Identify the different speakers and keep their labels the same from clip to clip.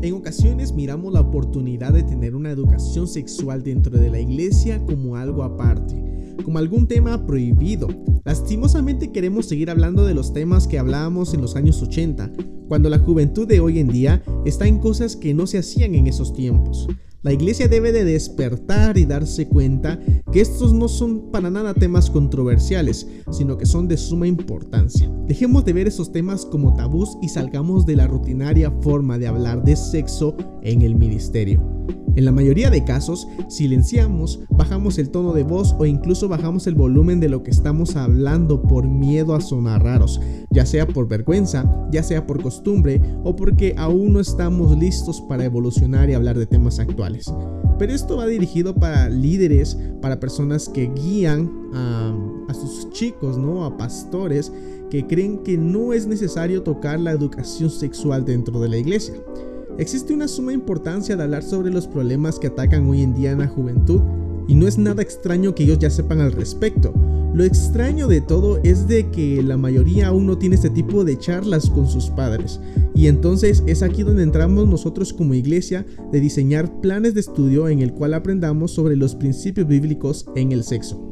Speaker 1: En ocasiones miramos la oportunidad de tener una educación sexual dentro de la iglesia como algo aparte, como algún tema prohibido. Lastimosamente queremos seguir hablando de los temas que hablábamos en los años 80, cuando la juventud de hoy en día está en cosas que no se hacían en esos tiempos. La iglesia debe de despertar y darse cuenta que estos no son para nada temas controversiales, sino que son de suma importancia. Dejemos de ver esos temas como tabús y salgamos de la rutinaria forma de hablar de sexo en el ministerio. En la mayoría de casos, silenciamos, bajamos el tono de voz o incluso bajamos el volumen de lo que estamos hablando por miedo a sonar raros, ya sea por vergüenza, ya sea por costumbre o porque aún no estamos listos para evolucionar y hablar de temas actuales. Pero esto va dirigido para líderes, para personas que guían a, sus chicos, ¿no? A pastores que creen que no es necesario tocar la educación sexual dentro de la iglesia. Existe una suma importancia de hablar sobre los problemas que atacan hoy en día en la juventud y no es nada extraño que ellos ya sepan al respecto. Lo extraño de todo es de que la mayoría aún no tiene este tipo de charlas con sus padres. Y entonces es aquí donde entramos nosotros como iglesia de diseñar planes de estudio en el cual aprendamos sobre los principios bíblicos en el sexo.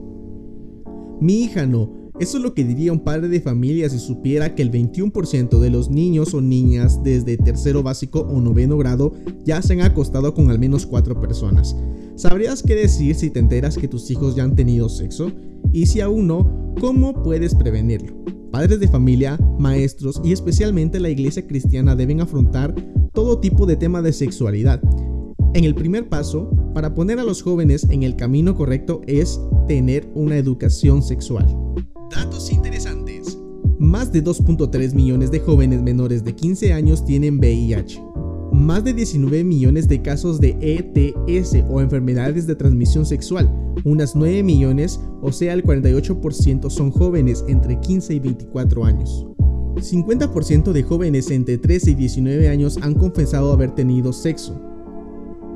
Speaker 1: Mi hija no, eso es lo que diría un padre de familia si supiera que el 21% de los niños o niñas desde tercero básico o noveno grado ya se han acostado con al menos cuatro personas. ¿Sabrías qué decir si te enteras que tus hijos ya han tenido sexo? Y si aún no, ¿cómo puedes prevenirlo? Padres de familia, maestros y especialmente la iglesia cristiana deben afrontar todo tipo de tema de sexualidad. En el primer paso, para poner a los jóvenes en el camino correcto es tener una educación sexual. Datos interesantes. Más de 2.3 millones de jóvenes menores de 15 años tienen VIH. Más de 19 millones de casos de ETS o enfermedades de transmisión sexual. Unas 9 millones, o sea el 48% son jóvenes entre 15 y 24 años. 50% de jóvenes entre 13 y 19 años han confesado haber tenido sexo.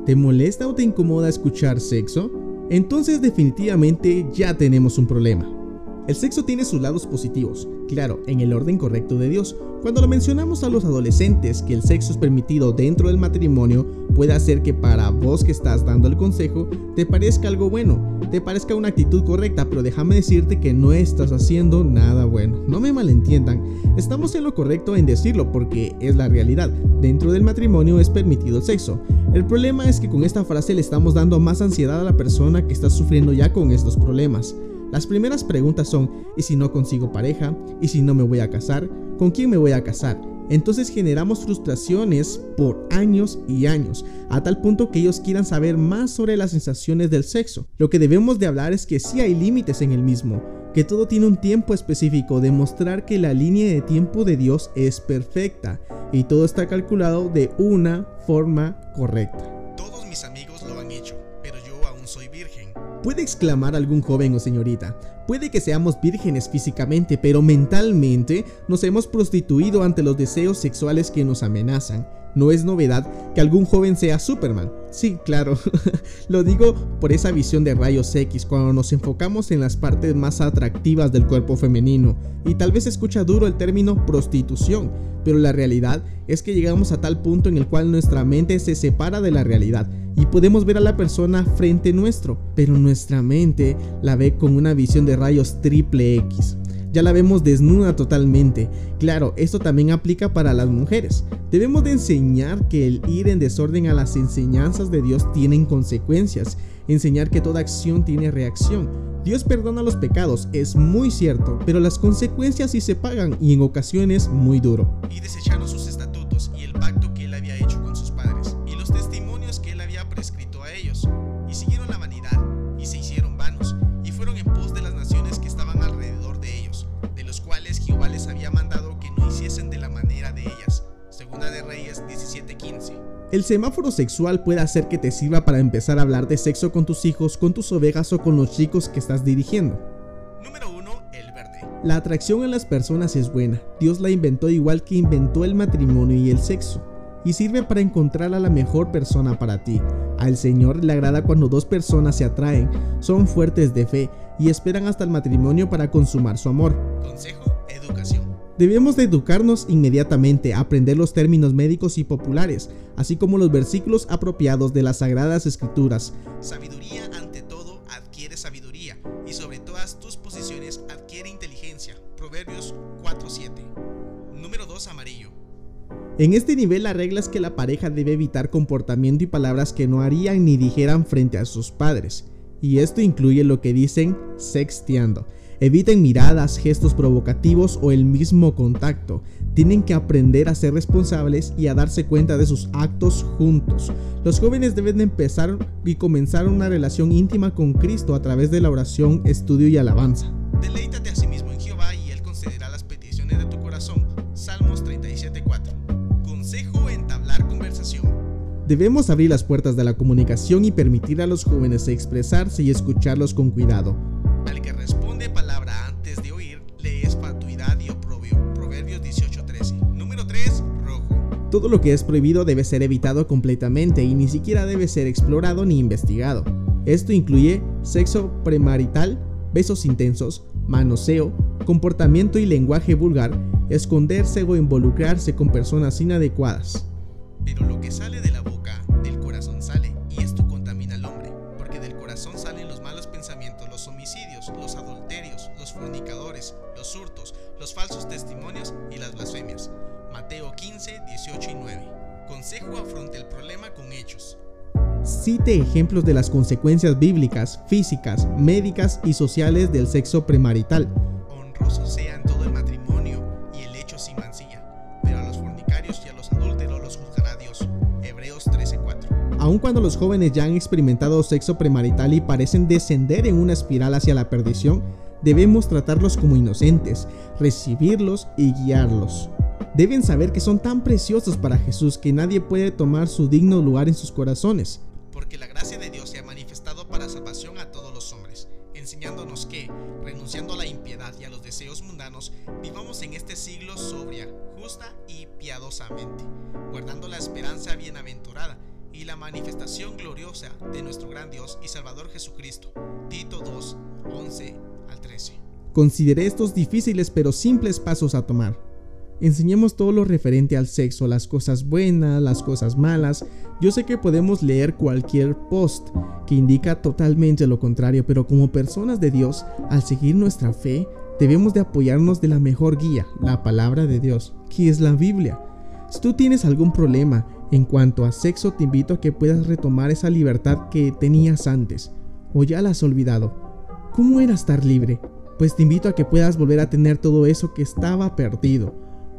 Speaker 1: ¿Te molesta o te incomoda escuchar sexo? Entonces definitivamente ya tenemos un problema. El sexo tiene sus lados positivos, claro, en el orden correcto de Dios. Cuando lo mencionamos a los adolescentes que el sexo es permitido dentro del matrimonio, puede hacer que para vos que estás dando el consejo te parezca algo bueno, te parezca una actitud correcta, pero déjame decirte que no estás haciendo nada bueno. No me malentiendan, estamos en lo correcto en decirlo porque es la realidad. Dentro del matrimonio es permitido el sexo. El problema es que con esta frase le estamos dando más ansiedad a la persona que está sufriendo ya con estos problemas. Las primeras preguntas son, ¿y si no consigo pareja? ¿Y si no me voy a casar? ¿Con quién me voy a casar? Entonces generamos frustraciones por años y años, a tal punto que ellos quieran saber más sobre las sensaciones del sexo. Lo que debemos de hablar es que sí hay límites en el mismo, que todo tiene un tiempo específico, demostrar que la línea de tiempo de Dios es perfecta y todo está calculado de una forma correcta. Puede exclamar algún joven o señorita, puede que seamos vírgenes físicamente, pero mentalmente nos hemos prostituido ante los deseos sexuales que nos amenazan. No es novedad que algún joven sea Superman. Sí, claro, lo digo por esa visión de rayos X cuando nos enfocamos en las partes más atractivas del cuerpo femenino. Y tal vez escucha duro el término prostitución, pero la realidad es que llegamos a tal punto en el cual nuestra mente se separa de la realidad y podemos ver a la persona frente nuestro, pero nuestra mente la ve con una visión de rayos triple X ya la vemos desnuda totalmente. Claro, esto también aplica para las mujeres. Debemos de enseñar que el ir en desorden a las enseñanzas de Dios tienen consecuencias, enseñar que toda acción tiene reacción. Dios perdona los pecados, es muy cierto, pero las consecuencias sí se pagan y en ocasiones muy duro. Y desecharon sus estatutos y el pacto que él había hecho con sus padres y los testimonios que él había prescrito a ellos, y siguieron la vanidad y se hicieron El semáforo sexual puede hacer que te sirva para empezar a hablar de sexo con tus hijos, con tus ovejas o con los chicos que estás dirigiendo. Número 1. El verde. La atracción en las personas es buena. Dios la inventó igual que inventó el matrimonio y el sexo. Y sirve para encontrar a la mejor persona para ti. Al Señor le agrada cuando dos personas se atraen, son fuertes de fe y esperan hasta el matrimonio para consumar su amor. Consejo, educación. Debemos de educarnos inmediatamente, aprender los términos médicos y populares, así como los versículos apropiados de las sagradas escrituras. Sabiduría ante todo adquiere sabiduría, y sobre todas tus posiciones adquiere inteligencia. Proverbios 4:7. Número 2 amarillo. En este nivel la regla es que la pareja debe evitar comportamiento y palabras que no harían ni dijeran frente a sus padres. Y esto incluye lo que dicen sexteando. Eviten miradas, gestos provocativos o el mismo contacto. Tienen que aprender a ser responsables y a darse cuenta de sus actos juntos. Los jóvenes deben empezar y comenzar una relación íntima con Cristo a través de la oración, estudio y alabanza. Deleítate a sí mismo en Jehová y Él concederá las peticiones de tu corazón. Salmos 37.4. Consejo entablar conversación. Debemos abrir las puertas de la comunicación y permitir a los jóvenes expresarse y escucharlos con cuidado. Todo lo que es prohibido debe ser evitado completamente y ni siquiera debe ser explorado ni investigado. Esto incluye sexo premarital, besos intensos, manoseo, comportamiento y lenguaje vulgar, esconderse o involucrarse con personas inadecuadas. Pero lo que sale de la boca, 18 y 9. Consejo afronte el problema con hechos. Cite ejemplos de las consecuencias bíblicas, físicas, médicas y sociales del sexo premarital. Honroso Aun cuando los jóvenes ya han experimentado sexo premarital y parecen descender en una espiral hacia la perdición, debemos tratarlos como inocentes, recibirlos y guiarlos. Deben saber que son tan preciosos para Jesús que nadie puede tomar su digno lugar en sus corazones porque la gracia de Dios se ha manifestado para salvación a todos los hombres, enseñándonos que, renunciando a la impiedad y a los deseos mundanos, vivamos en este siglo sobria, justa y piadosamente, guardando la esperanza bienaventurada y la manifestación gloriosa de nuestro gran Dios y Salvador Jesucristo. Tito 2, 11 al 13. Consideré estos difíciles pero simples pasos a tomar enseñemos todo lo referente al sexo, las cosas buenas, las cosas malas. Yo sé que podemos leer cualquier post que indica totalmente lo contrario, pero como personas de Dios, al seguir nuestra fe, debemos de apoyarnos de la mejor guía, la palabra de Dios, que es la Biblia. Si tú tienes algún problema en cuanto a sexo, te invito a que puedas retomar esa libertad que tenías antes, o ya la has olvidado. ¿Cómo era estar libre? Pues te invito a que puedas volver a tener todo eso que estaba perdido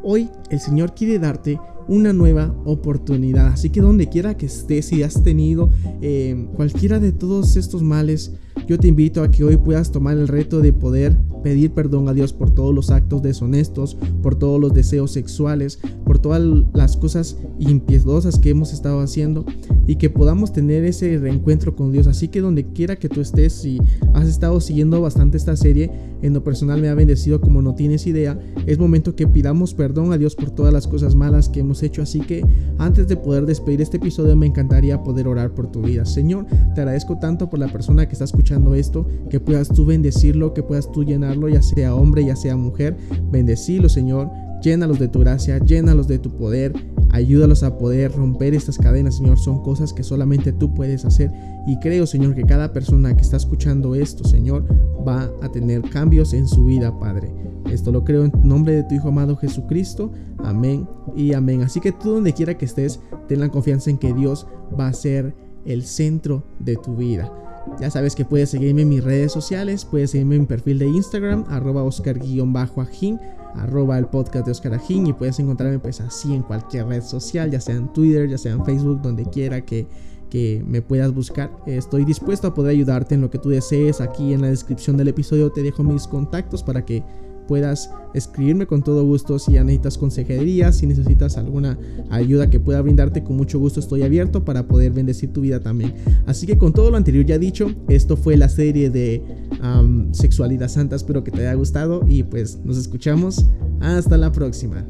Speaker 1: Hoy el Señor quiere darte una nueva oportunidad. Así que donde quiera que estés, si has tenido eh, cualquiera de todos estos males, yo te invito a que hoy puedas tomar el reto de poder pedir perdón a Dios por todos los actos deshonestos, por todos los deseos sexuales, por todas las cosas impiedosas que hemos estado haciendo y que podamos tener ese reencuentro con Dios. Así que donde quiera que tú estés, si has estado siguiendo bastante esta serie, en lo personal me ha bendecido como no tienes idea, es momento que pidamos perdón a Dios por todas las cosas malas que hemos hecho. Así que antes de poder despedir este episodio me encantaría poder orar por tu vida. Señor, te agradezco tanto por la persona que está escuchando esto, que puedas tú bendecirlo, que puedas tú llenarlo, ya sea hombre, ya sea mujer. Bendecilo, Señor. Llénalos de tu gracia, llénalos de tu poder, ayúdalos a poder romper estas cadenas, Señor. Son cosas que solamente tú puedes hacer. Y creo, Señor, que cada persona que está escuchando esto, Señor, va a tener cambios en su vida, Padre. Esto lo creo en nombre de tu Hijo amado Jesucristo. Amén y amén. Así que tú donde quiera que estés, ten la confianza en que Dios va a ser el centro de tu vida. Ya sabes que puedes seguirme en mis redes sociales, puedes seguirme en mi perfil de Instagram, arroba oscar-ajín, arroba el podcast de Oscar Ajín y puedes encontrarme pues así en cualquier red social, ya sea en Twitter, ya sea en Facebook, donde quiera que, que me puedas buscar. Estoy dispuesto a poder ayudarte en lo que tú desees. Aquí en la descripción del episodio te dejo mis contactos para que puedas escribirme con todo gusto si ya necesitas consejería, si necesitas alguna ayuda que pueda brindarte, con mucho gusto estoy abierto para poder bendecir tu vida también. Así que con todo lo anterior ya dicho, esto fue la serie de Sexualidad Santa, espero que te haya gustado y pues nos escuchamos hasta la próxima.